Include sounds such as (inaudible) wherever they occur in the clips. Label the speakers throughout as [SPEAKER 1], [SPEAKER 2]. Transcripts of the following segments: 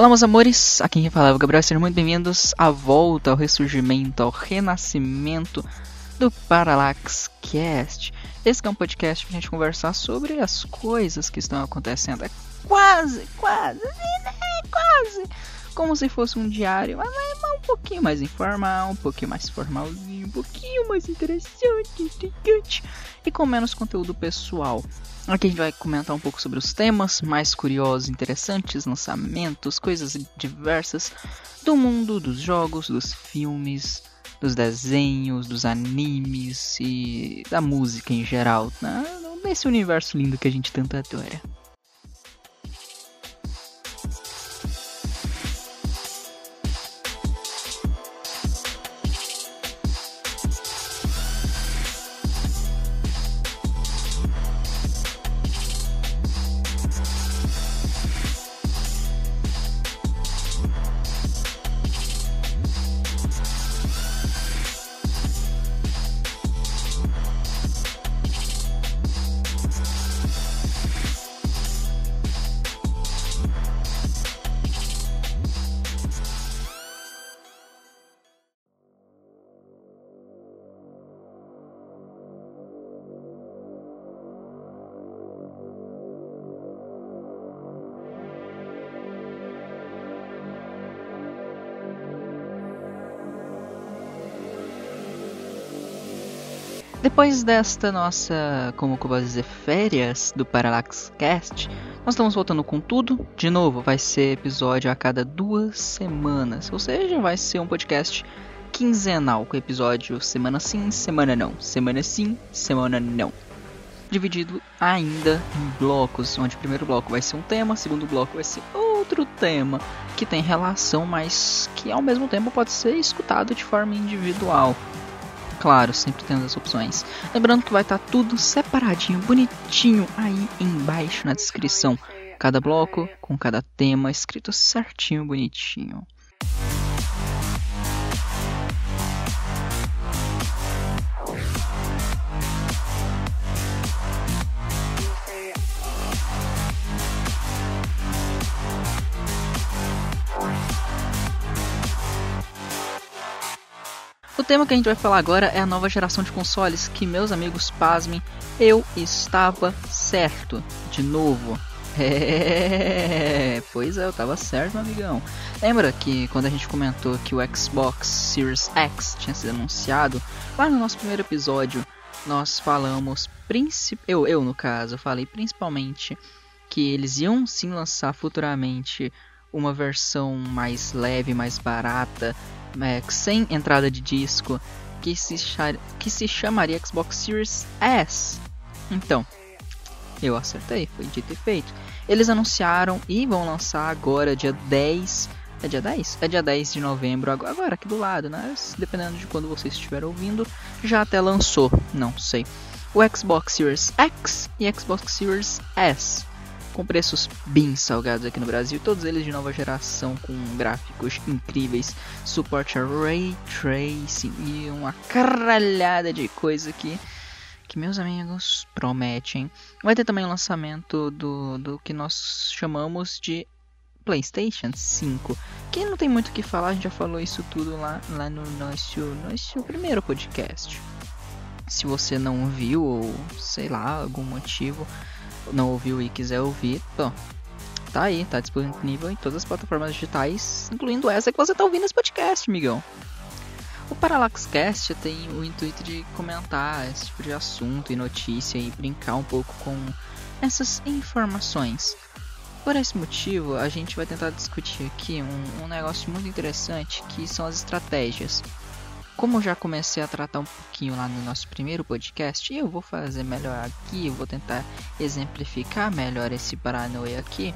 [SPEAKER 1] Olá, meus amores, aqui quem fala é Gabriel, sejam muito bem-vindos à volta, ao ressurgimento, ao renascimento do Parallax Cast. Esse é um podcast para a gente conversar sobre as coisas que estão acontecendo. É quase, quase, né? quase como se fosse um diário, mas um pouquinho mais informal, um pouquinho mais formalzinho, um pouquinho mais interessante e com menos conteúdo pessoal. Aqui a gente vai comentar um pouco sobre os temas mais curiosos, interessantes, lançamentos, coisas diversas do mundo dos jogos, dos filmes, dos desenhos, dos animes e da música em geral, né? nesse universo lindo que a gente tanto adora. Depois desta nossa, como eu posso dizer, férias do Parallax Cast, nós estamos voltando com tudo. De novo, vai ser episódio a cada duas semanas, ou seja, vai ser um podcast quinzenal, com episódio semana sim, semana não, semana sim, semana não. Dividido ainda em blocos, onde o primeiro bloco vai ser um tema, o segundo bloco vai ser outro tema que tem relação, mas que ao mesmo tempo pode ser escutado de forma individual claro, sempre tendo as opções. Lembrando que vai estar tá tudo separadinho, bonitinho aí embaixo na descrição. Cada bloco com cada tema escrito certinho, bonitinho. Tema que a gente vai falar agora é a nova geração de consoles, que meus amigos pasmem, eu estava certo, de novo. (laughs) É, pois é, eu estava certo, meu amigão. Lembra que quando a gente comentou que o Xbox Series X tinha sido anunciado, lá no nosso primeiro episódio, nós falamos, eu, eu no caso, falei principalmente que eles iam sim lançar futuramente uma versão mais leve, mais barata, é, sem entrada de disco, que se, que se chamaria Xbox Series S. Então, eu acertei, foi dito e feito. Eles anunciaram e vão lançar agora, dia 10. É dia 10? É dia 10 de novembro, agora aqui do lado, né? Dependendo de quando você estiver ouvindo, já até lançou, não sei. O Xbox Series X e Xbox Series S com preços bem salgados aqui no Brasil, todos eles de nova geração com gráficos incríveis, suporte a ray tracing e uma caralhada de coisa que que meus amigos prometem. Vai ter também o lançamento do, do que nós chamamos de PlayStation 5, que não tem muito o que falar, a gente já falou isso tudo lá, lá no nosso, nosso primeiro podcast. Se você não viu ou sei lá, algum motivo, não ouviu e quiser ouvir, tá aí, tá disponível em todas as plataformas digitais, incluindo essa que você tá ouvindo esse podcast, amigão. O Parallax Cast tem o intuito de comentar esse tipo de assunto e notícia e brincar um pouco com essas informações. Por esse motivo, a gente vai tentar discutir aqui um, um negócio muito interessante que são as estratégias. Como já comecei a tratar um pouquinho lá no nosso primeiro podcast, eu vou fazer melhor aqui, eu vou tentar exemplificar melhor esse paranoia aqui.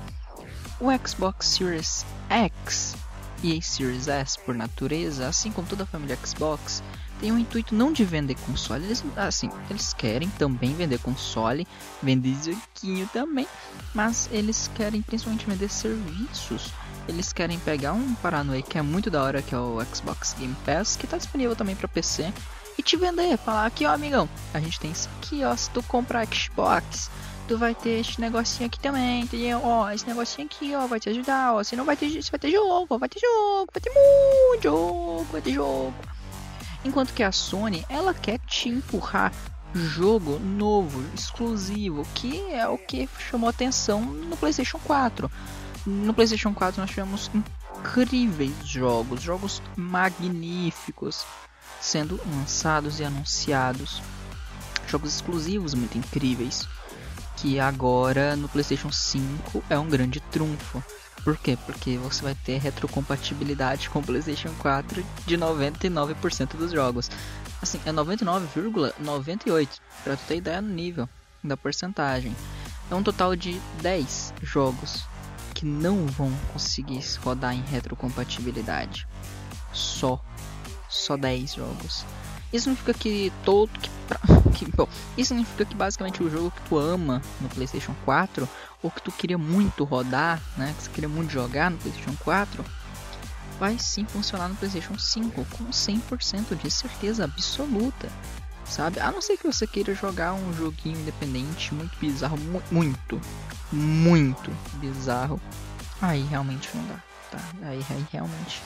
[SPEAKER 1] O Xbox Series X e Series S, por natureza, assim como toda a família Xbox, tem o intuito não de vender console, eles, assim, eles querem também vender console, vender joguinho também, mas eles querem principalmente vender serviços eles querem pegar um Paranoia que é muito da hora, que é o Xbox Game Pass, que está disponível também para PC, e te vender, falar aqui ó amigão, a gente tem isso aqui ó, se tu comprar Xbox, tu vai ter esse negocinho aqui também, entendeu? Ó, esse negocinho aqui, ó, vai te ajudar, ó. Você não vai ter, você vai ter jogo, vai ter jogo, vai ter muito jogo, vai ter jogo. Enquanto que a Sony, ela quer te empurrar jogo novo, exclusivo, que é o que chamou atenção no PlayStation 4. No PlayStation 4 nós tivemos incríveis jogos, jogos magníficos sendo lançados e anunciados. Jogos exclusivos muito incríveis que agora no PlayStation 5 é um grande trunfo. Por quê? Porque você vai ter retrocompatibilidade com o PlayStation 4 de 99% dos jogos. Assim, é 99,98 para tu ter ideia no nível da porcentagem. É um total de 10 jogos que não vão conseguir rodar em retrocompatibilidade. Só. Só 10 jogos. Isso significa que todo. Que, (laughs) que, bom, isso que basicamente o jogo que tu ama no PlayStation 4, ou que tu queria muito rodar, né? Que você queria muito jogar no PlayStation 4, vai sim funcionar no PlayStation 5 com 100% de certeza absoluta. Sabe? A não ser que você queira jogar um joguinho independente muito bizarro, mu muito, muito bizarro. Aí realmente não dá, tá? Aí, aí realmente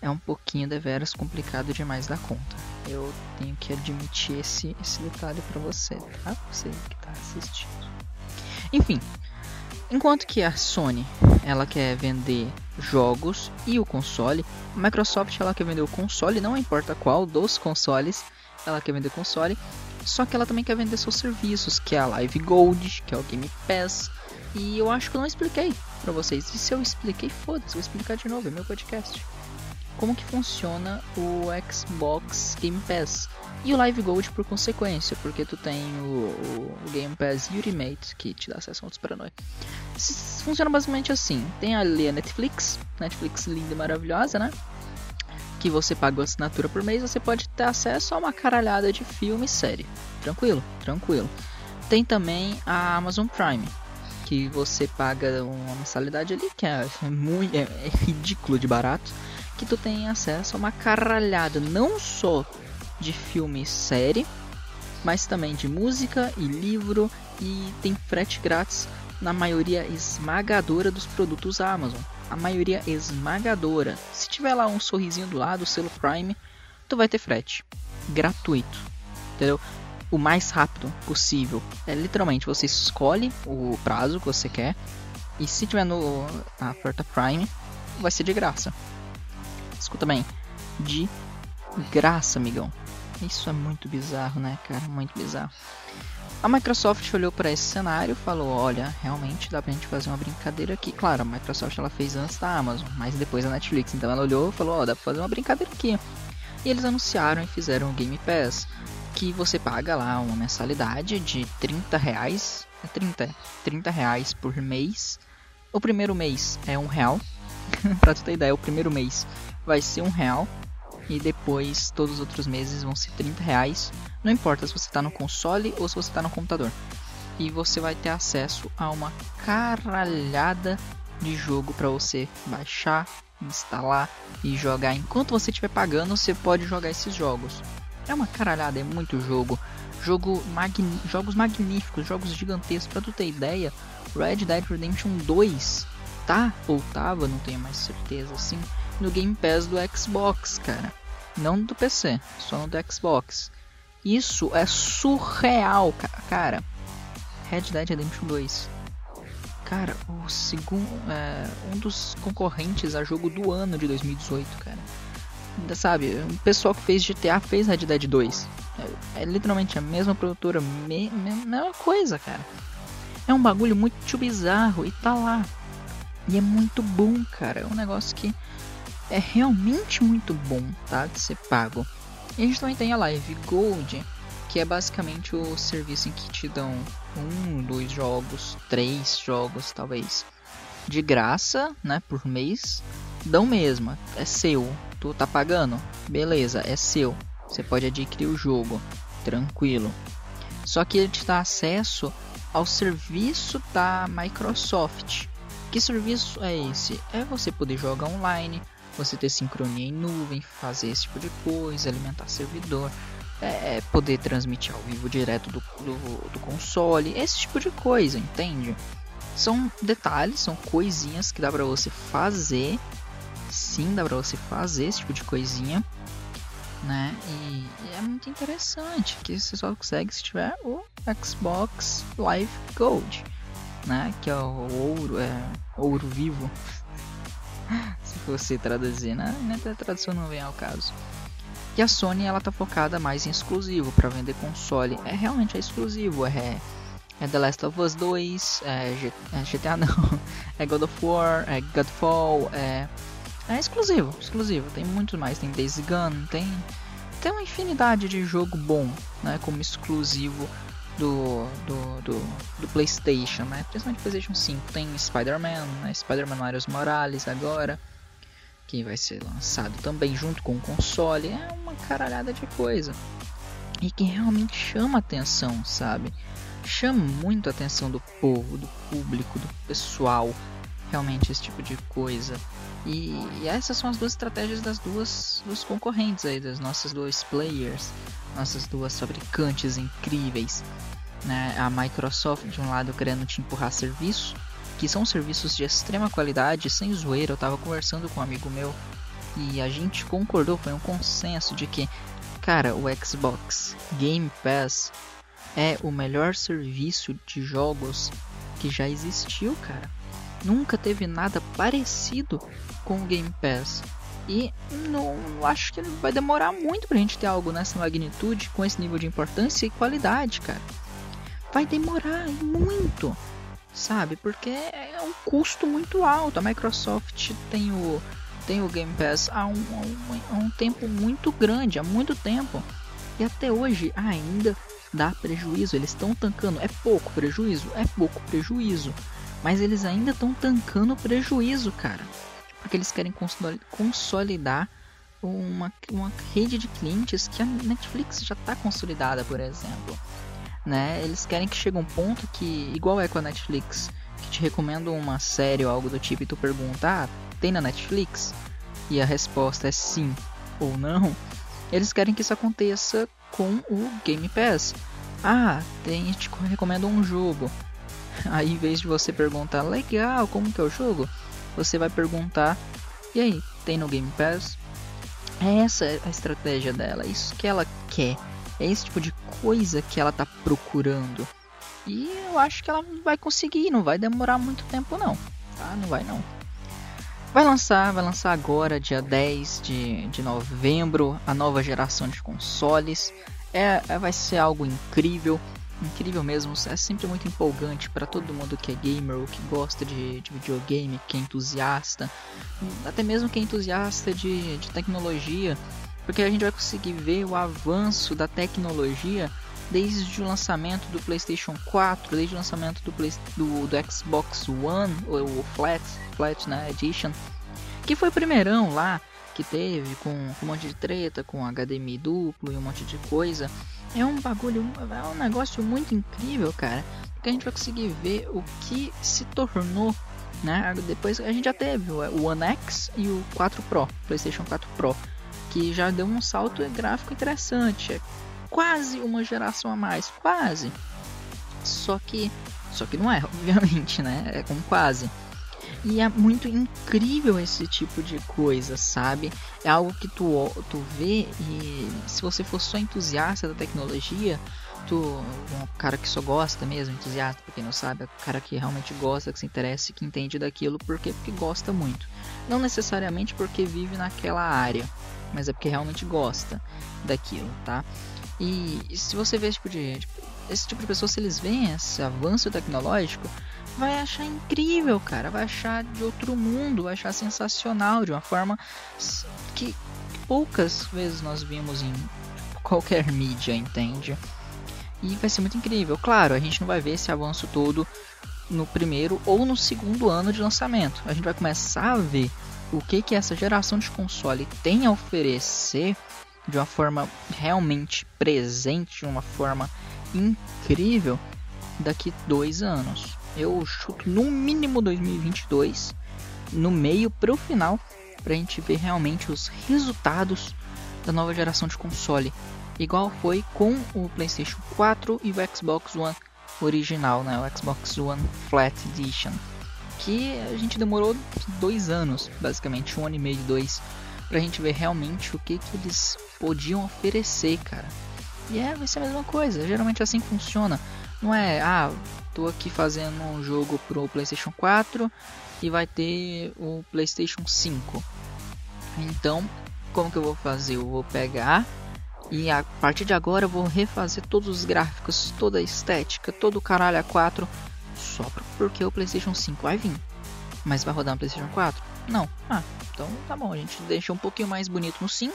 [SPEAKER 1] é um pouquinho deveras complicado demais da conta. Eu tenho que admitir esse, esse detalhe para você, tá? Você que tá assistindo. Enfim, enquanto que a Sony ela quer vender jogos e o console, a Microsoft ela quer vender o console, não importa qual dos consoles, ela quer vender console, só que ela também quer vender seus serviços, que é a Live Gold, que é o Game Pass, e eu acho que eu não expliquei para vocês. E se eu expliquei, foda-se, vou explicar de novo, é meu podcast como que funciona o Xbox Game Pass e o Live Gold por consequência, porque tu tem o, o Game Pass Ultimate que te dá acesso a outros paranoia. Funciona basicamente assim: tem ali a Netflix, Netflix linda e maravilhosa, né? Que você paga a assinatura por mês, você pode ter acesso a uma caralhada de filme e série. Tranquilo, tranquilo. Tem também a Amazon Prime, que você paga uma mensalidade ali que é, muito, é, é ridículo de barato que tu tem acesso a uma caralhada não só de filme e série, mas também de música e livro e tem frete grátis na maioria esmagadora dos produtos Amazon. A maioria esmagadora. Se tiver lá um sorrisinho do lado, o selo Prime, tu vai ter frete gratuito. Entendeu? O mais rápido possível. É literalmente você escolhe o prazo que você quer e se tiver no na oferta Prime, vai ser de graça escuta bem, de graça, amigão. Isso é muito bizarro, né, cara? Muito bizarro. A Microsoft olhou para esse cenário e falou: Olha, realmente dá pra gente fazer uma brincadeira aqui. Claro, a Microsoft ela fez antes da Amazon, mas depois da Netflix. Então ela olhou e falou: Ó, oh, dá pra fazer uma brincadeira aqui. E eles anunciaram e fizeram o Game Pass, que você paga lá uma mensalidade de 30 reais. É 30, 30 reais por mês. O primeiro mês é um real. (laughs) pra tu ter ideia, o primeiro mês vai ser um real e depois todos os outros meses vão ser 30 reais. Não importa se você está no console ou se você está no computador. E você vai ter acesso a uma caralhada de jogo para você baixar, instalar e jogar. Enquanto você estiver pagando, você pode jogar esses jogos. É uma caralhada, é muito jogo. Jogo magn... Jogos magníficos, jogos gigantescos. Pra tu ter ideia, Red Dead Redemption 2 tá ou tava, não tenho mais certeza assim no Game Pass do Xbox, cara. Não do PC, só no do Xbox. Isso é surreal, cara. Red Dead Redemption 2. Cara, o segundo, é, um dos concorrentes a jogo do ano de 2018, cara. Sabe, o pessoal que fez GTA fez Red Dead 2. É, é literalmente a mesma produtora, me, me, mesma coisa, cara. É um bagulho muito bizarro e tá lá. E é muito bom, cara. É um negócio que é realmente muito bom, tá? De ser pago. E a gente também tem a Live Gold, que é basicamente o serviço em que te dão um, dois jogos, três jogos talvez, de graça, né, por mês. Dão mesmo, é seu. Tu tá pagando? Beleza, é seu. Você pode adquirir o jogo, tranquilo. Só que ele te dá acesso ao serviço da Microsoft. Que serviço é esse? É você poder jogar online, você ter sincronia em nuvem, fazer esse tipo de coisa, alimentar servidor, é, poder transmitir ao vivo direto do, do, do console, esse tipo de coisa, entende? São detalhes, são coisinhas que dá pra você fazer. Sim, dá pra você fazer esse tipo de coisinha. Né? E, e é muito interessante que você só consegue se tiver o Xbox Live Gold, né? Que é o ouro, é ouro vivo. (laughs) se você traduzir, né? A tradução não vem ao caso. E a Sony ela tá focada mais em exclusivo para vender console. É realmente é exclusivo, é é The Last of Us 2, é, G, é GTA (laughs) não, é God of War, é Godfall, é, é exclusivo, exclusivo. Tem muito mais, tem Days Gone, tem, tem uma infinidade de jogo bom, né, como exclusivo do, do, do, do PlayStation, né, principalmente PlayStation 5. Tem Spider-Man, né, Spider-Man Miles Morales agora, que vai ser lançado também junto com o console. É uma caralhada de coisa e que realmente chama atenção, sabe? chama muito a atenção do povo, do público, do pessoal, realmente esse tipo de coisa. E, e, essas são as duas estratégias das duas dos concorrentes aí, das nossas duas players, nossas duas fabricantes incríveis. Né? A Microsoft de um lado querendo te empurrar serviço, que são serviços de extrema qualidade, sem zoeira. Eu tava conversando com um amigo meu e a gente concordou, foi um consenso de que, cara, o Xbox Game Pass é o melhor serviço de jogos que já existiu, cara. Nunca teve nada parecido com o Game Pass. E não, não acho que vai demorar muito pra gente ter algo nessa magnitude, com esse nível de importância e qualidade, cara. Vai demorar muito, sabe? Porque é um custo muito alto. A Microsoft tem o, tem o Game Pass há um, um, há um tempo muito grande, há muito tempo. E até hoje ainda dá prejuízo. Eles estão tancando. É pouco prejuízo? É pouco prejuízo. Mas eles ainda estão tancando prejuízo, cara. Porque eles querem consolidar uma, uma rede de clientes que a Netflix já está consolidada, por exemplo. Né? Eles querem que chegue um ponto que, igual é com a Netflix, que te recomenda uma série ou algo do tipo e tu pergunta, ah, tem na Netflix? E a resposta é sim ou não. Eles querem que isso aconteça com o Game Pass. Ah, tem, te recomendo um jogo. Aí, em vez de você perguntar, legal, como que é o jogo? Você vai perguntar, e aí, tem no Game Pass? É essa a estratégia dela, é isso que ela quer. É esse tipo de coisa que ela tá procurando. E eu acho que ela vai conseguir, não vai demorar muito tempo não. Tá? Não vai não. Vai lançar, vai lançar agora, dia 10 de, de novembro, a nova geração de consoles. É, é, vai ser algo incrível, incrível mesmo. É sempre muito empolgante para todo mundo que é gamer ou que gosta de, de, videogame, que é entusiasta, até mesmo que é entusiasta de, de tecnologia, porque a gente vai conseguir ver o avanço da tecnologia desde o lançamento do PlayStation 4, desde o lançamento do, Play, do, do Xbox One, o Flat, Flat né, Edition, que foi o primeirão lá que teve, com, com um monte de treta, com HDMI duplo e um monte de coisa. É um bagulho, é um negócio muito incrível, cara, porque a gente vai conseguir ver o que se tornou né? Depois a gente já teve o One X e o 4 Pro, PlayStation 4 Pro, que já deu um salto gráfico interessante. É quase uma geração a mais, quase. Só que, só que não é, obviamente, né? É com quase. E é muito incrível esse tipo de coisa, sabe? É algo que tu, tu vê e se você for só entusiasta da tecnologia, tu, um cara que só gosta mesmo, entusiasta, pra quem não sabe, é um cara que realmente gosta, que se interessa, que entende daquilo, porque porque gosta muito. Não necessariamente porque vive naquela área, mas é porque realmente gosta daquilo, tá? E, e se você vê esse tipo de, tipo, esse tipo de pessoa, se eles veem esse avanço tecnológico, vai achar incrível, cara, vai achar de outro mundo, vai achar sensacional, de uma forma que poucas vezes nós vimos em qualquer (laughs) mídia, entende? E vai ser muito incrível. Claro, a gente não vai ver esse avanço todo no primeiro ou no segundo ano de lançamento. A gente vai começar a ver o que que essa geração de console tem a oferecer de uma forma realmente presente, de uma forma incrível daqui dois anos. Eu chuto no mínimo 2022, no meio para o final, para a gente ver realmente os resultados da nova geração de console, igual foi com o PlayStation 4 e o Xbox One original, né, o Xbox One Flat Edition, que a gente demorou dois anos, basicamente um ano e meio, dois, pra gente ver realmente o que, que eles podiam oferecer, cara. E é, vai ser a mesma coisa, geralmente assim funciona. Não é, ah, tô aqui fazendo um jogo pro PlayStation 4 e vai ter o PlayStation 5. Então, como que eu vou fazer? Eu vou pegar e a partir de agora eu vou refazer todos os gráficos, toda a estética, todo o caralho a 4 só porque o PlayStation 5 vai vir. Mas vai rodar no PlayStation 4? Não. Ah, então tá bom, a gente deixa um pouquinho mais bonito no 5,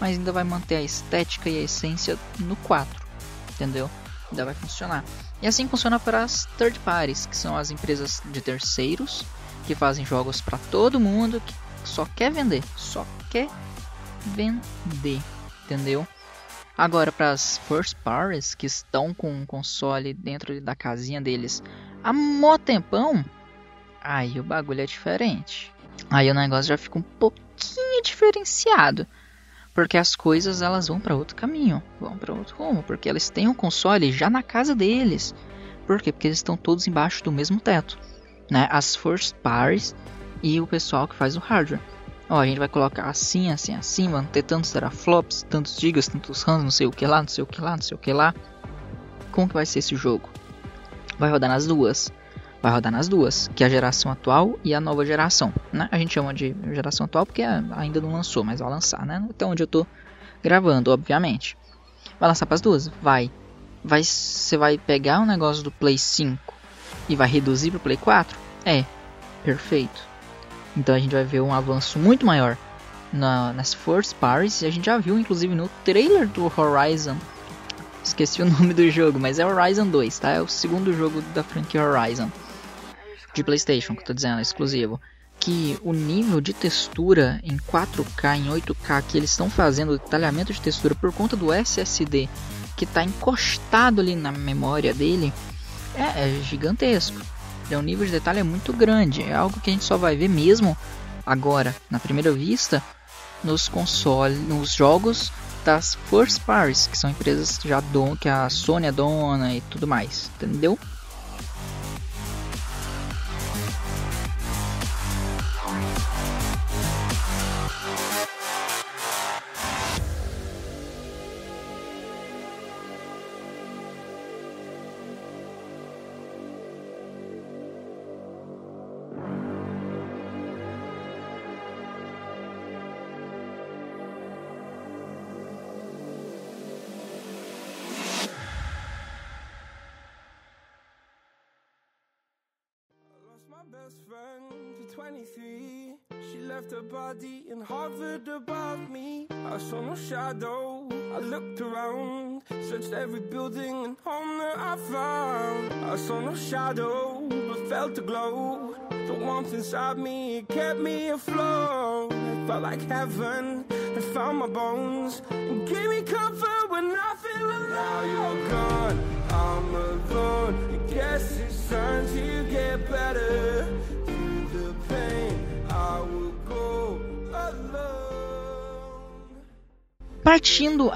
[SPEAKER 1] mas ainda vai manter a estética e a essência no 4. Entendeu? Ainda vai funcionar. E assim funciona para as third parties, que são as empresas de terceiros que fazem jogos para todo mundo que só quer vender, só quer vender, entendeu? Agora para as first parties que estão com o console dentro da casinha deles há mó tempão, aí o bagulho é diferente. Aí o negócio já fica um pouquinho diferenciado. Porque as coisas elas vão para outro caminho, vão para outro rumo, porque eles têm um console já na casa deles. Por quê? Porque eles estão todos embaixo do mesmo teto, né? As first parties e o pessoal que faz o hardware. Ó, a gente vai colocar assim, assim, assim, vão ter tantos teraflops, tantos gigas, tantos rams, não sei o que lá, não sei o que lá, não sei o que lá. Como que vai ser esse jogo? Vai rodar nas duas vai rodar nas duas, que é a geração atual e a nova geração. Né? A gente chama de geração atual porque ainda não lançou, mas vai lançar, né? Então onde eu tô gravando, obviamente. Vai lançar para as duas? Vai. Vai você vai pegar o um negócio do Play 5 e vai reduzir para o Play 4? É. Perfeito. Então a gente vai ver um avanço muito maior na, nas First Parties. A gente já viu inclusive no trailer do Horizon Esqueci o (laughs) nome do jogo, mas é Horizon 2, tá? É o segundo jogo da franquia Horizon de PlayStation, que eu tô dizendo, exclusivo. Que o nível de textura em 4K, em 8K que eles estão fazendo, o detalhamento de textura por conta do SSD que está encostado ali na memória dele, é, é gigantesco. É um nível de detalhe é muito grande. É algo que a gente só vai ver mesmo agora, na primeira vista, nos consoles, nos jogos das first parties, que são empresas já don, que a Sony é dona e tudo mais, entendeu?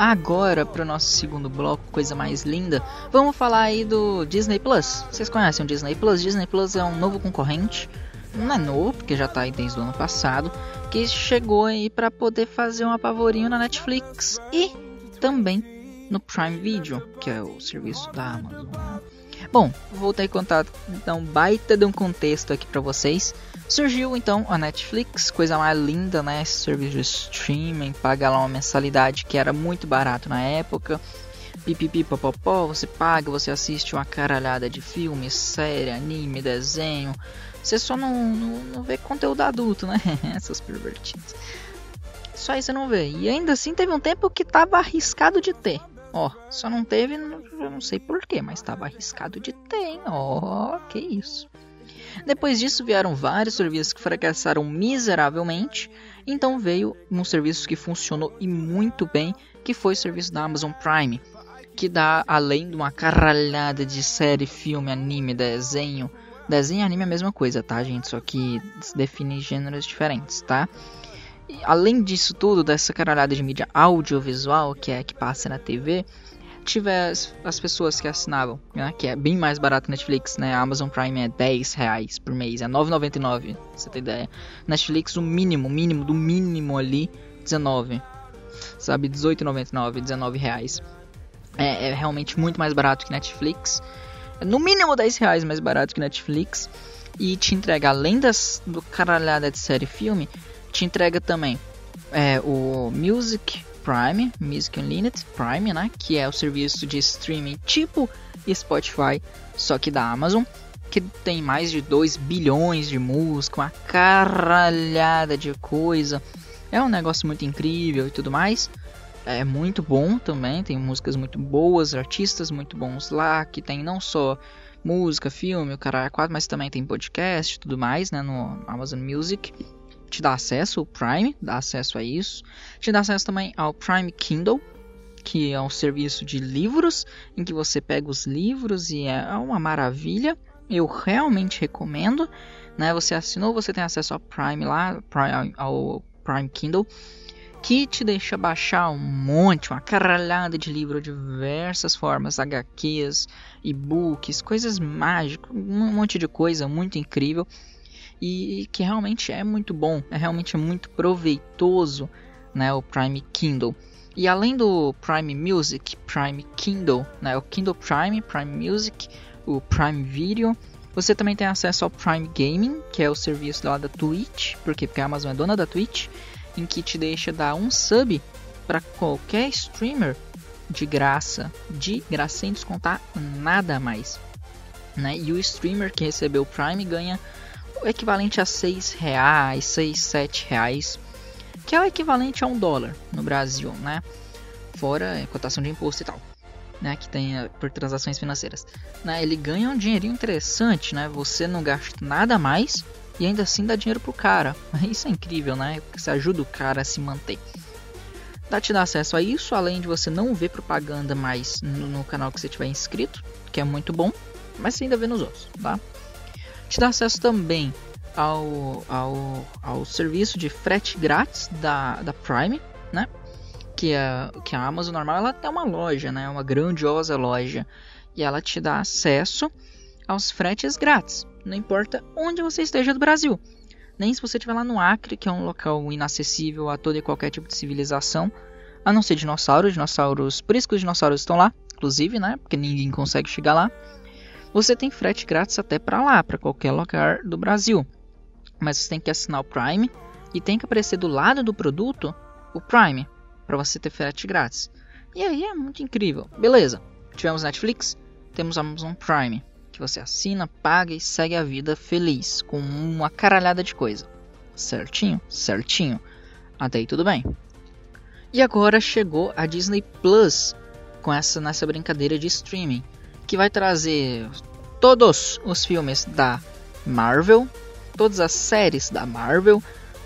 [SPEAKER 1] Agora para o nosso segundo bloco, coisa mais linda, vamos falar aí do Disney Plus. Vocês conhecem o Disney Plus? Disney Plus é um novo concorrente, não é novo porque já está aí desde o ano passado, que chegou aí para poder fazer um apavorinho na Netflix e também no Prime Video, que é o serviço da Amazon. Né? Bom, vou ter contar então baita de um contexto aqui para vocês. Surgiu então a Netflix, coisa mais linda, né? Esse serviço de streaming, paga lá uma mensalidade que era muito barato na época. Pipipi popopó, você paga, você assiste uma caralhada de filmes, série, anime, desenho. Você só não, não, não vê conteúdo adulto, né? (laughs) Essas pervertidas. Só isso você não vê. E ainda assim teve um tempo que tava arriscado de ter. Ó, só não teve, eu não sei porquê, mas estava arriscado de ter, hein? Ó, que isso. Depois disso vieram vários serviços que fracassaram miseravelmente, então veio um serviço que funcionou e muito bem, que foi o serviço da Amazon Prime, que dá além de uma caralhada de série, filme, anime, desenho. Desenho e anime é a mesma coisa, tá, gente? Só que define gêneros diferentes, tá? além disso tudo, dessa caralhada de mídia audiovisual que é que passa na TV, tiver as, as pessoas que assinavam, né, que é bem mais barato Netflix, né? A Amazon Prime é 10 reais por mês, é 9,99, você tem ideia. Netflix, o mínimo, mínimo do mínimo ali, 19. Sabe, 18,99, 19 reais. É, é, realmente muito mais barato que Netflix. É no mínimo 10 reais mais barato que Netflix. E te entrega, além das, do caralhada de série e filme, te entrega também é, o Music Prime, Music Unlimited Prime, né? Que é o serviço de streaming tipo Spotify, só que da Amazon. Que tem mais de 2 bilhões de música, uma caralhada de coisa. É um negócio muito incrível e tudo mais. É muito bom também, tem músicas muito boas, artistas muito bons lá, que tem não só música, filme, o mas também tem podcast e tudo mais, né, no Amazon Music te dá acesso ao Prime, dá acesso a isso. Te dá acesso também ao Prime Kindle, que é um serviço de livros, em que você pega os livros e é uma maravilha. Eu realmente recomendo. Né? Você assinou, você tem acesso ao Prime lá, ao Prime Kindle, que te deixa baixar um monte, uma caralhada de livro diversas formas, HQs, e-books, coisas mágicas, um monte de coisa muito incrível e que realmente é muito bom, é realmente muito proveitoso, né, o Prime Kindle. E além do Prime Music, Prime Kindle, né, o Kindle Prime, Prime Music, o Prime Video, você também tem acesso ao Prime Gaming, que é o serviço lá da Twitch, porque, porque a Amazon é dona da Twitch, em que te deixa dar um sub para qualquer streamer de graça, de graça sem descontar nada mais. Né? E o streamer que recebeu o Prime ganha equivalente a 6 reais, 6, 7 reais, que é o equivalente a um dólar no Brasil, né? Fora a cotação de imposto e tal, né? Que tem eh, por transações financeiras. Né? Ele ganha um dinheirinho interessante, né? Você não gasta nada mais e ainda assim dá dinheiro pro cara. (laughs) Isso é incrível, né? Você ajuda o cara a se manter. Dá te dar acesso a isso, além de você não ver propaganda mais no, no canal que você tiver inscrito, que é muito bom, mas você ainda vê nos outros, tá? Te dá acesso também ao, ao, ao serviço de frete grátis da, da Prime, né? Que a, que a Amazon normal ela é uma loja, né? Uma grandiosa loja. E ela te dá acesso aos fretes grátis. Não importa onde você esteja do Brasil. Nem se você estiver lá no Acre, que é um local inacessível a todo e qualquer tipo de civilização. A não ser dinossauros. Dinossauros. Por isso que os dinossauros estão lá, inclusive, né? Porque ninguém consegue chegar lá você tem frete grátis até para lá, para qualquer lugar do Brasil. Mas você tem que assinar o Prime e tem que aparecer do lado do produto o Prime para você ter frete grátis. E aí é muito incrível. Beleza. Tivemos Netflix, temos Amazon Prime, que você assina, paga e segue a vida feliz com uma caralhada de coisa. Certinho? Certinho. Até aí tudo bem. E agora chegou a Disney Plus com essa nessa brincadeira de streaming que vai trazer todos os filmes da Marvel, todas as séries da Marvel,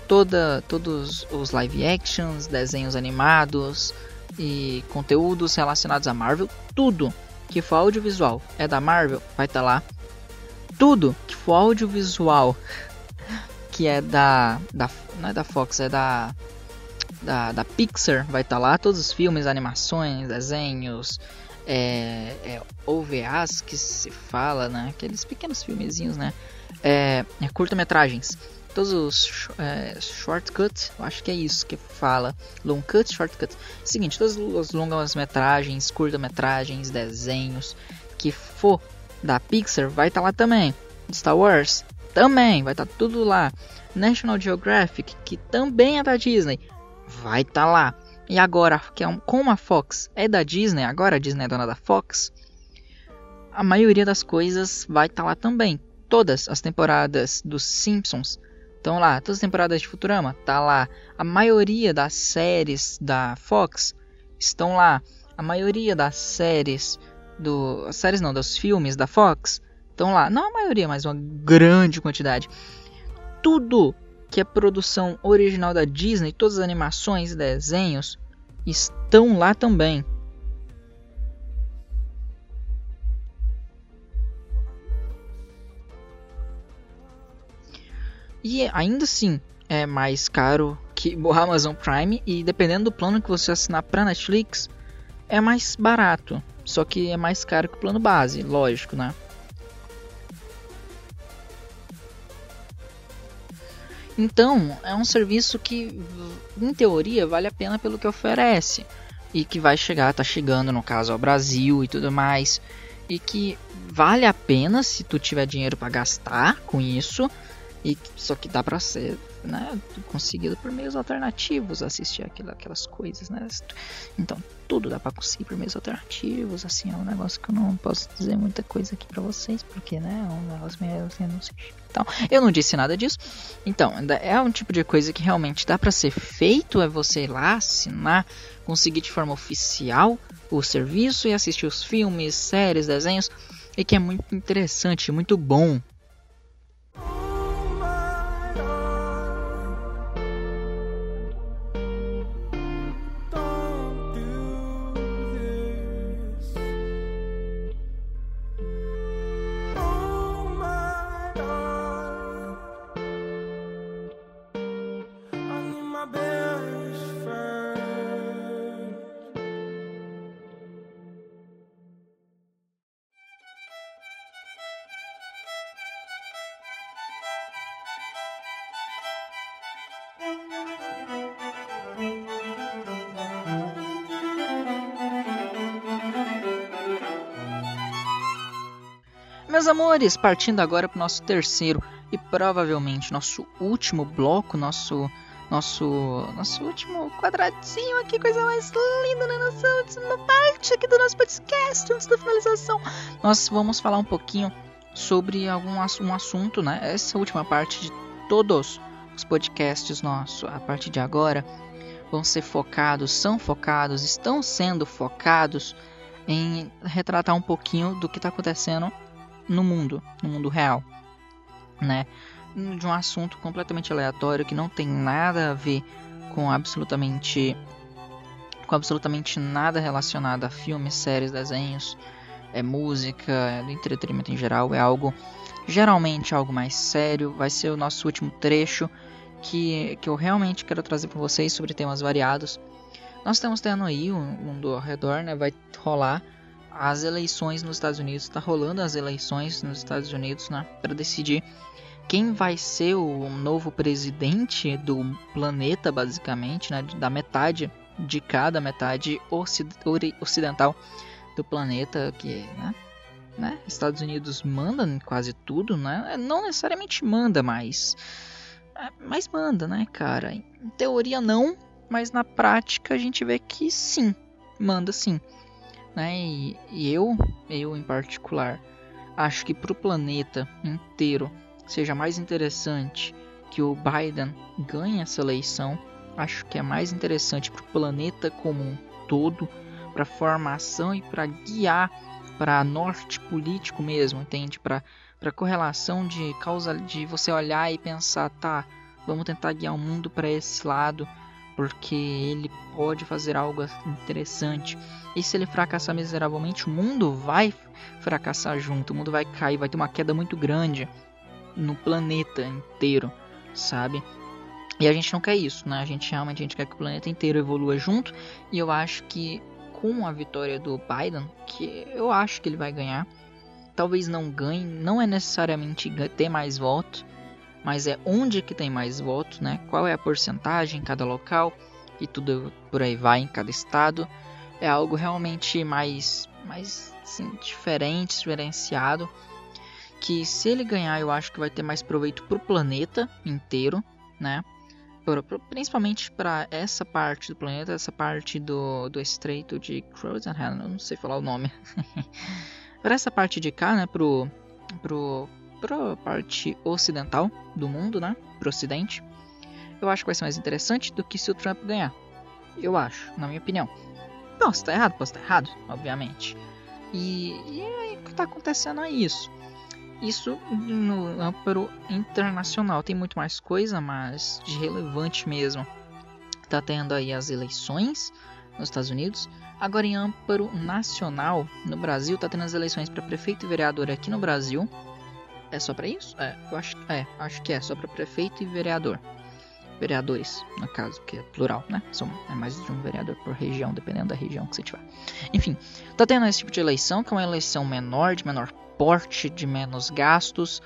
[SPEAKER 1] toda, todos os live actions, desenhos animados e conteúdos relacionados a Marvel, tudo que for audiovisual é da Marvel, vai estar tá lá. Tudo que for audiovisual (laughs) que é da, da não é da Fox, é da da, da Pixar, vai estar tá lá todos os filmes, animações, desenhos, é, é, OVAs que se fala, né? Aqueles pequenos filmezinhos, né? É, é curta-metragens. Todos os é, shortcut, eu acho que é isso que fala. Long cut, shortcut. Seguinte, todas as longas metragens, curta-metragens, desenhos que for da Pixar vai estar tá lá também. Star Wars também vai estar tá tudo lá. National Geographic, que também é da Disney, vai estar tá lá. E agora, que é um, como a Fox é da Disney, agora a Disney é dona da Fox, a maioria das coisas vai estar tá lá também. Todas as temporadas dos Simpsons estão lá, todas as temporadas de Futurama tá lá. A maioria das séries da Fox estão lá. A maioria das séries do, séries não, dos filmes da Fox estão lá. Não a maioria, mas uma grande quantidade. Tudo que é produção original da Disney, todas as animações e desenhos estão lá também. E ainda assim é mais caro que o Amazon Prime e dependendo do plano que você assinar para Netflix é mais barato, só que é mais caro que o plano base, lógico, né? Então, é um serviço que, em teoria, vale a pena pelo que oferece. E que vai chegar, tá chegando, no caso, ao Brasil e tudo mais. E que vale a pena se tu tiver dinheiro para gastar com isso. E só que dá pra ser né, conseguido por meios alternativos assistir aquilo, aquelas coisas, né? Então, tudo dá para conseguir por meios alternativos, assim, é um negócio que eu não posso dizer muita coisa aqui para vocês, porque, né, é um negócio meio assim, não sei. Então, eu não disse nada disso. Então, é um tipo de coisa que realmente dá para ser feito, é você ir lá, assinar, conseguir de forma oficial o serviço e assistir os filmes, séries, desenhos, e que é muito interessante, muito bom Meus amores, partindo agora para o nosso terceiro e provavelmente nosso último bloco, nosso nosso nosso último quadradinho aqui, coisa mais linda na nossa última parte aqui do nosso podcast antes da finalização. Nós vamos falar um pouquinho sobre algum um assunto, né? Essa última parte de todos os podcasts nossos, a partir de agora, vão ser focados, são focados, estão sendo focados em retratar um pouquinho do que está acontecendo no mundo, no mundo real, né? De um assunto completamente aleatório que não tem nada a ver com absolutamente com absolutamente nada relacionado a filmes, séries, desenhos, é música, é entretenimento em geral, é algo geralmente algo mais sério. Vai ser o nosso último trecho que, que eu realmente quero trazer para vocês sobre temas variados. Nós estamos tendo aí o mundo ao redor, né? Vai rolar as eleições nos Estados Unidos, está rolando as eleições nos Estados Unidos, né, para decidir quem vai ser o novo presidente do planeta, basicamente, né, da metade de cada metade ocidental do planeta, que né, né, Estados Unidos manda quase tudo, né, não necessariamente manda, mas mas manda, né, cara. Em teoria não, mas na prática a gente vê que sim, manda sim né? E, e eu, eu em particular, acho que para o planeta inteiro seja mais interessante que o Biden ganhe essa eleição. Acho que é mais interessante para o planeta como um todo, para formação e para guiar para norte político mesmo, entende? Para para correlação de causa de você olhar e pensar, tá, vamos tentar guiar o mundo para esse lado porque ele pode fazer algo interessante. E se ele fracassar miseravelmente, o mundo vai fracassar junto, o mundo vai cair, vai ter uma queda muito grande no planeta inteiro, sabe? E a gente não quer isso, né? A gente realmente a gente quer que o planeta inteiro evolua junto. E eu acho que com a vitória do Biden, que eu acho que ele vai ganhar, talvez não ganhe, não é necessariamente ter mais votos, mas é onde que tem mais votos, né? Qual é a porcentagem em cada local e tudo por aí vai em cada estado. É algo realmente mais, mais assim, diferente, diferenciado. Que se ele ganhar, eu acho que vai ter mais proveito para o planeta inteiro, né? principalmente para essa parte do planeta, essa parte do, do estreito de Crozenham, não sei falar o nome. (laughs) para essa parte de cá, né, pro, pro para a parte ocidental do mundo, né? Para o ocidente. Eu acho que vai ser mais interessante do que se o Trump ganhar. Eu acho, na minha opinião. Posso estar errado, posso estar errado, obviamente. E, e aí o que está acontecendo é isso. Isso no âmbito internacional tem muito mais coisa, mas de relevante mesmo. Tá tendo aí as eleições nos Estados Unidos. Agora em âmbito nacional, no Brasil, tá tendo as eleições para prefeito e vereador aqui no Brasil. É só para isso? É, eu acho, é, acho que é só para prefeito e vereador. vereadores, no caso, que é plural, né? São, é mais de um vereador por região, dependendo da região que você tiver. Enfim, tá tendo esse tipo de eleição, que é uma eleição menor, de menor porte, de menos gastos,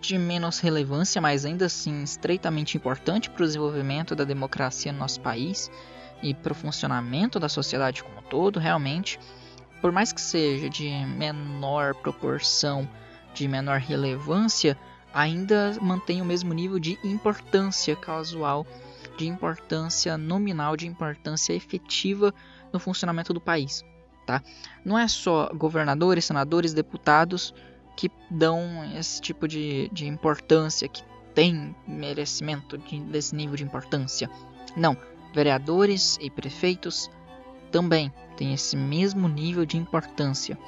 [SPEAKER 1] de menos relevância, mas ainda assim estreitamente importante para o desenvolvimento da democracia no nosso país e para o funcionamento da sociedade como um todo, realmente, por mais que seja de menor proporção, de menor relevância, ainda mantém o mesmo nível de importância casual, de importância nominal, de importância efetiva no funcionamento do país. Tá? Não é só governadores, senadores, deputados que dão esse tipo de, de importância, que tem merecimento de, desse nível de importância. Não, vereadores e prefeitos também têm esse mesmo nível de importância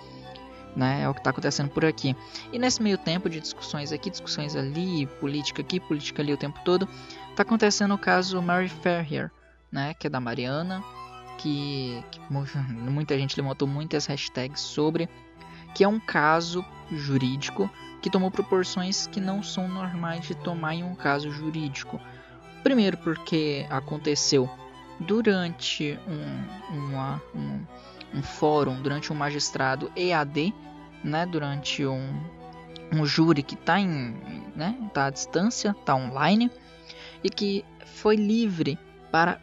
[SPEAKER 1] né? É o que está acontecendo por aqui. E nesse meio tempo de discussões aqui, discussões ali, política aqui, política ali o tempo todo, está acontecendo o caso Mary Ferrier, né? Que é da Mariana, que, que (laughs) muita gente levantou muitas hashtags sobre, que é um caso jurídico que tomou proporções que não são normais de tomar em um caso jurídico. Primeiro porque aconteceu durante um, uma, um, um fórum, durante um magistrado EAD, né, durante um, um júri que está né, tá à distância, está online e que foi livre para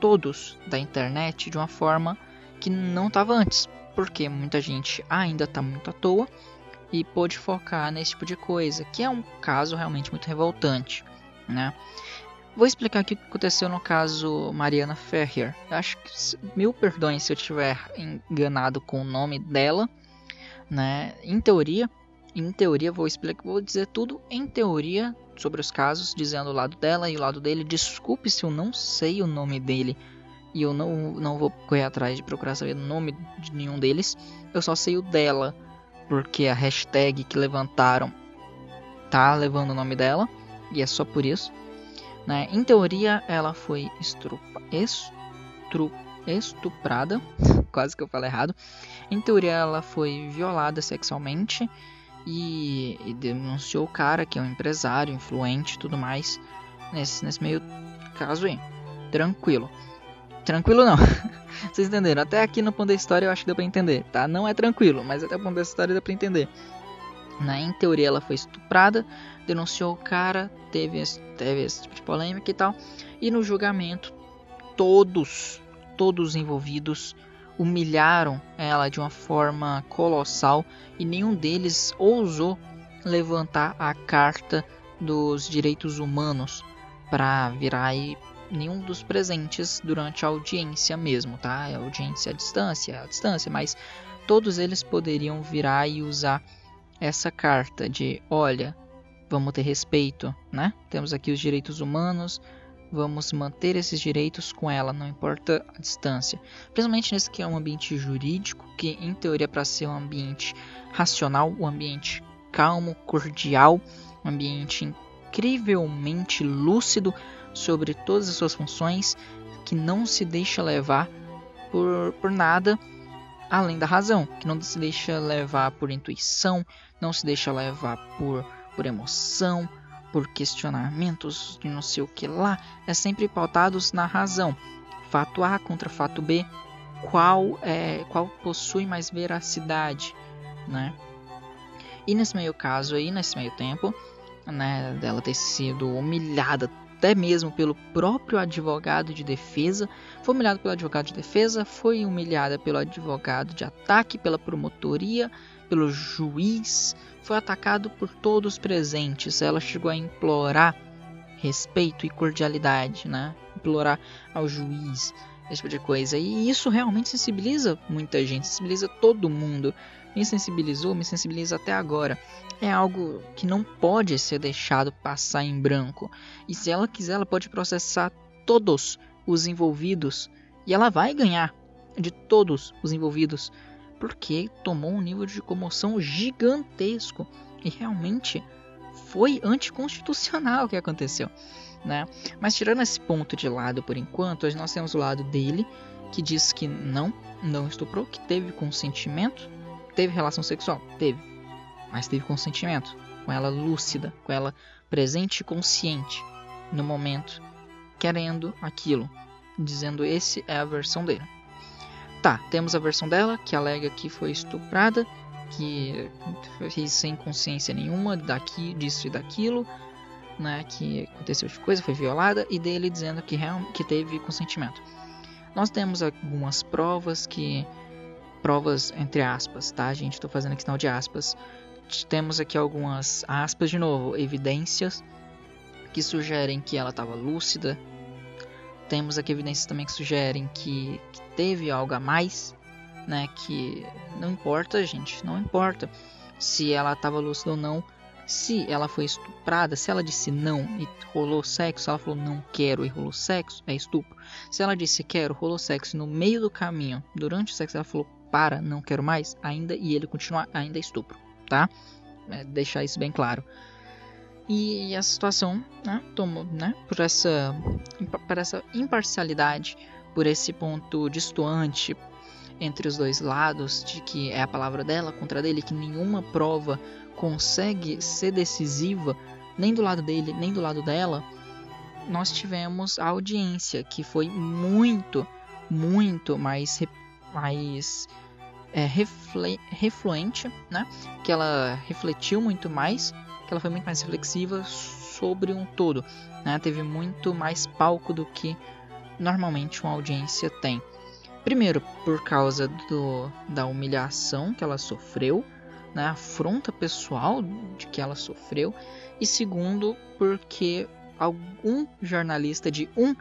[SPEAKER 1] todos da internet de uma forma que não estava antes, porque muita gente ainda está muito à toa e pôde focar nesse tipo de coisa, que é um caso realmente muito revoltante, né? Vou explicar o que aconteceu no caso Mariana Ferrier. Acho que mil perdões se eu estiver enganado com o nome dela, né? Em teoria, em teoria vou explicar, vou dizer tudo em teoria sobre os casos, dizendo o lado dela e o lado dele. Desculpe se eu não sei o nome dele e eu não, não vou correr atrás de procurar saber o nome de nenhum deles. Eu só sei o dela, porque a hashtag que levantaram tá levando o nome dela e é só por isso. Né? Em teoria, ela foi estrupa, estru, estuprada, (laughs) quase que eu falei errado. Em teoria, ela foi violada sexualmente e, e denunciou o cara, que é um empresário, influente e tudo mais, nesse, nesse meio caso aí. Tranquilo. Tranquilo não. (laughs) Vocês entenderam? Até aqui no ponto da história eu acho que deu pra entender, tá? Não é tranquilo, mas até o ponto da história deu pra entender. Né? Em teoria, ela foi estuprada, denunciou o cara, teve esse, teve esse tipo de polêmica e tal. E no julgamento, todos, todos os envolvidos humilharam ela de uma forma colossal e nenhum deles ousou levantar a carta dos direitos humanos para virar aí nenhum dos presentes durante a audiência mesmo, tá? A audiência à distância, à distância, mas todos eles poderiam virar e usar essa carta de, olha, vamos ter respeito, né? Temos aqui os direitos humanos, vamos manter esses direitos com ela, não importa a distância. Principalmente nesse que é um ambiente jurídico, que em teoria é para ser um ambiente racional, um ambiente calmo, cordial, um ambiente incrivelmente lúcido sobre todas as suas funções, que não se deixa levar por, por nada além da razão, que não se deixa levar por intuição, não se deixa levar por por emoção, por questionamentos de não sei o que lá, é sempre pautados na razão. Fato A contra fato B, qual é qual possui mais veracidade, né? E nesse meio caso aí, nesse meio tempo, né, dela ter sido humilhada até mesmo pelo próprio advogado de defesa, foi humilhada pelo advogado de defesa, foi humilhada pelo advogado de ataque, pela promotoria, pelo juiz, foi atacado por todos presentes. Ela chegou a implorar respeito e cordialidade, né? Implorar ao juiz, esse tipo de coisa. E isso realmente sensibiliza muita gente, sensibiliza todo mundo. Me sensibilizou, me sensibiliza até agora. É algo que não pode ser deixado passar em branco. E se ela quiser, ela pode processar todos os envolvidos e ela vai ganhar de todos os envolvidos porque tomou um nível de comoção gigantesco e realmente foi anticonstitucional o que aconteceu, né? Mas tirando esse ponto de lado por enquanto, nós temos o lado dele que diz que não, não estuprou, que teve consentimento, teve relação sexual, teve, mas teve consentimento, com ela lúcida, com ela presente e consciente no momento querendo aquilo, dizendo esse é a versão dele. Tá, temos a versão dela que alega que foi estuprada, que fez sem consciência nenhuma daqui, disso e daquilo, né, que aconteceu de coisa, foi violada, e dele dizendo que, que teve consentimento. Nós temos algumas provas que. Provas entre aspas, tá, gente? Estou fazendo sinal de aspas. Temos aqui algumas aspas de novo, evidências que sugerem que ela estava lúcida, temos aqui evidências também que sugerem que, que teve algo a mais, né? Que não importa, gente, não importa se ela estava lúcida ou não. Se ela foi estuprada, se ela disse não e rolou sexo, ela falou não quero e rolou sexo, é estupro. Se ela disse quero, rolou sexo no meio do caminho, durante o sexo ela falou para, não quero mais, ainda e ele continuar, ainda é estupro, tá? É, deixar isso bem claro. E a situação, né, tomou, né, por essa, por essa imparcialidade, por esse ponto distoante entre os dois lados, de que é a palavra dela contra dele, que nenhuma prova consegue ser decisiva, nem do lado dele, nem do lado dela, nós tivemos a audiência, que foi muito, muito mais, mais é, refle, refluente, né? que ela refletiu muito mais que ela foi muito mais reflexiva sobre um todo, né? Teve muito mais palco do que normalmente uma audiência tem. Primeiro, por causa do, da humilhação que ela sofreu, né? afronta pessoal de que ela sofreu, e segundo, porque algum jornalista de um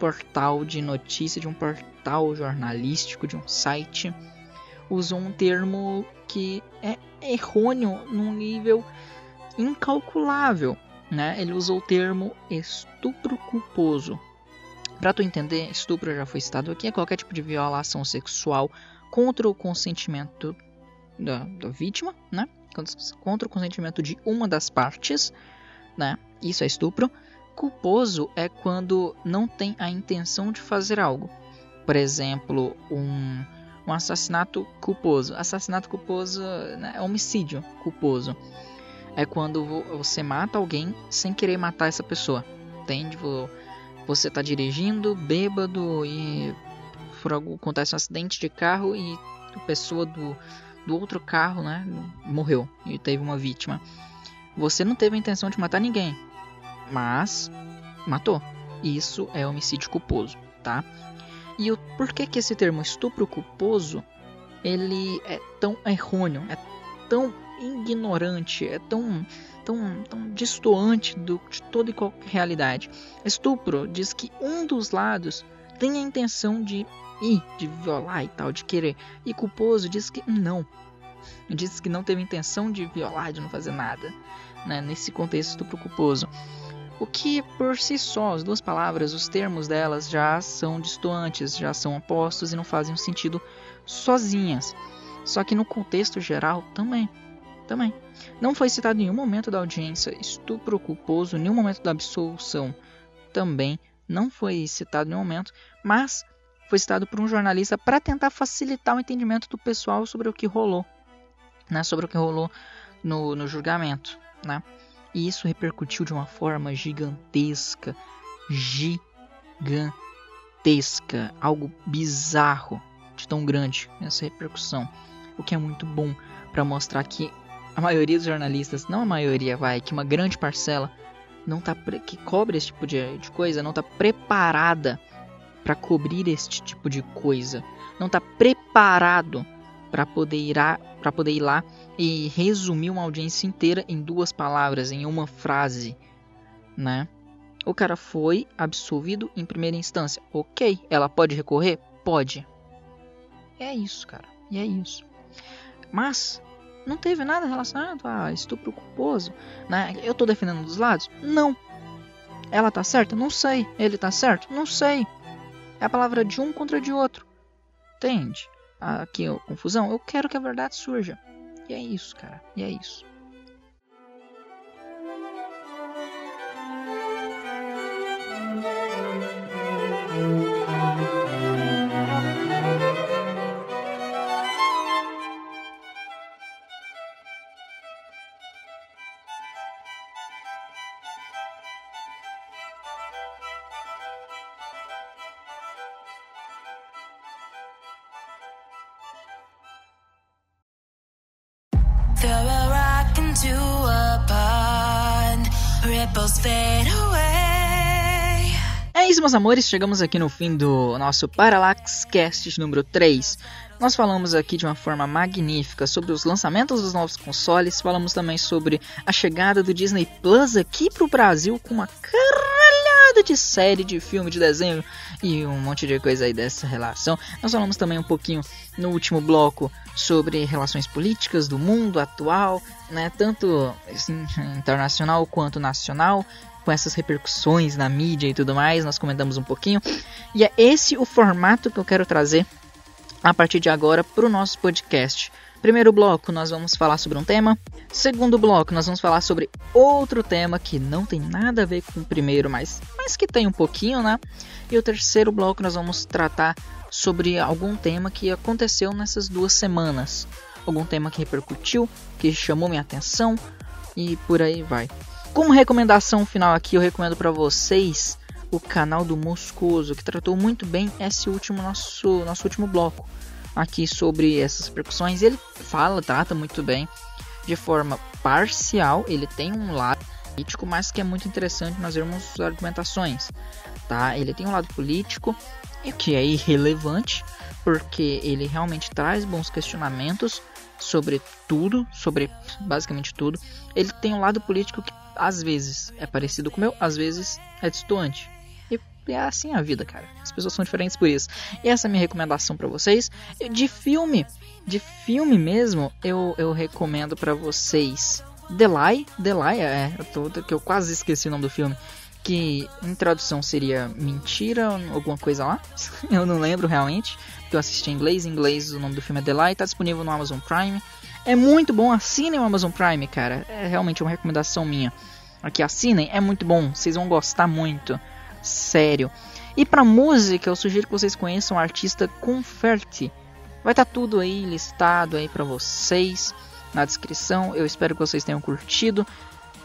[SPEAKER 1] portal de notícia, de um portal jornalístico, de um site, usou um termo que é errôneo num nível incalculável. Né? Ele usou o termo estupro culposo. Para tu entender, estupro já foi citado aqui, é qualquer tipo de violação sexual contra o consentimento da, da vítima, né? contra o consentimento de uma das partes, né? Isso é estupro. Culposo é quando não tem a intenção de fazer algo. Por exemplo, um, um assassinato culposo. Assassinato culposo né, é homicídio culposo é quando você mata alguém sem querer matar essa pessoa. Entende? Você está dirigindo bêbado e por algum, acontece um acidente de carro e a pessoa do, do outro carro né, morreu e teve uma vítima. Você não teve a intenção de matar ninguém, mas matou. Isso é homicídio culposo, tá? E o, por que, que esse termo estupro culposo ele é tão errôneo, é tão ignorante, é tão, tão, tão distoante do, de toda e qualquer realidade. Estupro diz que um dos lados tem a intenção de ir, de violar e tal, de querer. E culposo diz que não. Diz que não teve intenção de violar, de não fazer nada. Né? Nesse contexto, estupro culposo. O que por si só, as duas palavras, os termos delas já são distoantes, já são opostos e não fazem um sentido sozinhas. Só que no contexto geral também também. Não foi citado em nenhum momento da audiência estupro culposo, nenhum momento da absolução também não foi citado em nenhum momento, mas foi citado por um jornalista para tentar facilitar o entendimento do pessoal sobre o que rolou, né, sobre o que rolou no, no julgamento, né? E isso repercutiu de uma forma gigantesca, gigantesca, algo bizarro de tão grande essa repercussão, o que é muito bom para mostrar que a maioria dos jornalistas, não a maioria, vai, que uma grande parcela não tá que cobre esse tipo de, de coisa, não tá preparada para cobrir este tipo de coisa, não tá preparado para poder ir para poder ir lá e resumir uma audiência inteira em duas palavras, em uma frase, né? O cara foi absolvido em primeira instância. OK, ela pode recorrer? Pode. É isso, cara. E é isso. Mas não teve nada relacionado a estupro culposo. Né? Eu tô defendendo dos lados? Não. Ela tá certa? Não sei. Ele tá certo? Não sei. É a palavra de um contra de outro. Entende? Aqui confusão. Eu quero que a verdade surja. E é isso, cara. E é isso. Meus amores, chegamos aqui no fim do nosso Parallax Cast número 3. Nós falamos aqui de uma forma magnífica sobre os lançamentos dos novos consoles, falamos também sobre a chegada do Disney Plus aqui para o Brasil com uma caralhada de série, de filme, de desenho e um monte de coisa aí dessa relação. Nós falamos também um pouquinho no último bloco sobre relações políticas do mundo atual, né, tanto assim, internacional quanto nacional com essas repercussões na mídia e tudo mais, nós comentamos um pouquinho. E é esse o formato que eu quero trazer a partir de agora para o nosso podcast. Primeiro bloco, nós vamos falar sobre um tema. Segundo bloco, nós vamos falar sobre outro tema que não tem nada a ver com o primeiro, mas, mas que tem um pouquinho, né? E o terceiro bloco, nós vamos tratar sobre algum tema que aconteceu nessas duas semanas. Algum tema que repercutiu, que chamou minha atenção e por aí vai. Como recomendação final aqui, eu recomendo para vocês o canal do Moscoso, que tratou muito bem esse último nosso, nosso último bloco aqui sobre essas percussões. Ele fala, trata muito bem, de forma parcial. Ele tem um lado político, mas que é muito interessante nós vermos argumentações, tá? Ele tem um lado político que é irrelevante, porque ele realmente traz bons questionamentos sobre tudo, sobre basicamente tudo. Ele tem um lado político que às vezes é parecido com o meu, às vezes é distante. E é assim a vida, cara. As pessoas são diferentes por isso. E essa é a minha recomendação para vocês. De filme, de filme mesmo, eu, eu recomendo para vocês Delay, Delay, é, eu tô, que eu quase esqueci o nome do filme. Que em tradução seria Mentira, alguma coisa lá. (laughs) eu não lembro realmente, porque eu assisti em inglês. Em inglês o nome do filme é Delay, tá disponível no Amazon Prime. É muito bom, assinem o Amazon Prime, cara. É realmente uma recomendação minha. Aqui, assinem, é muito bom, vocês vão gostar muito sério. E para música, eu sugiro que vocês conheçam o artista Conferti. Vai estar tá tudo aí listado aí para vocês na descrição. Eu espero que vocês tenham curtido.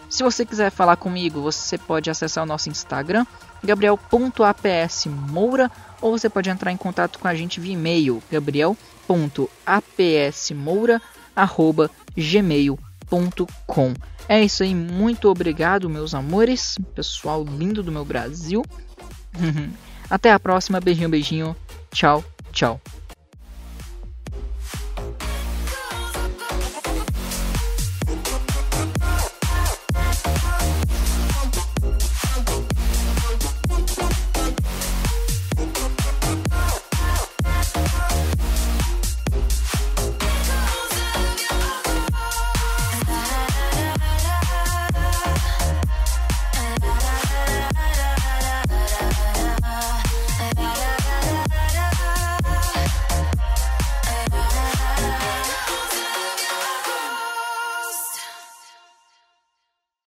[SPEAKER 1] Se você quiser falar comigo, você pode acessar o nosso Instagram, gabriel.apsmoura, ou você pode entrar em contato com a gente via e-mail, gabriel.apsmoura.gmail.com. É isso aí, muito obrigado, meus amores, pessoal lindo do meu Brasil. (laughs) Até a próxima, beijinho, beijinho, tchau, tchau.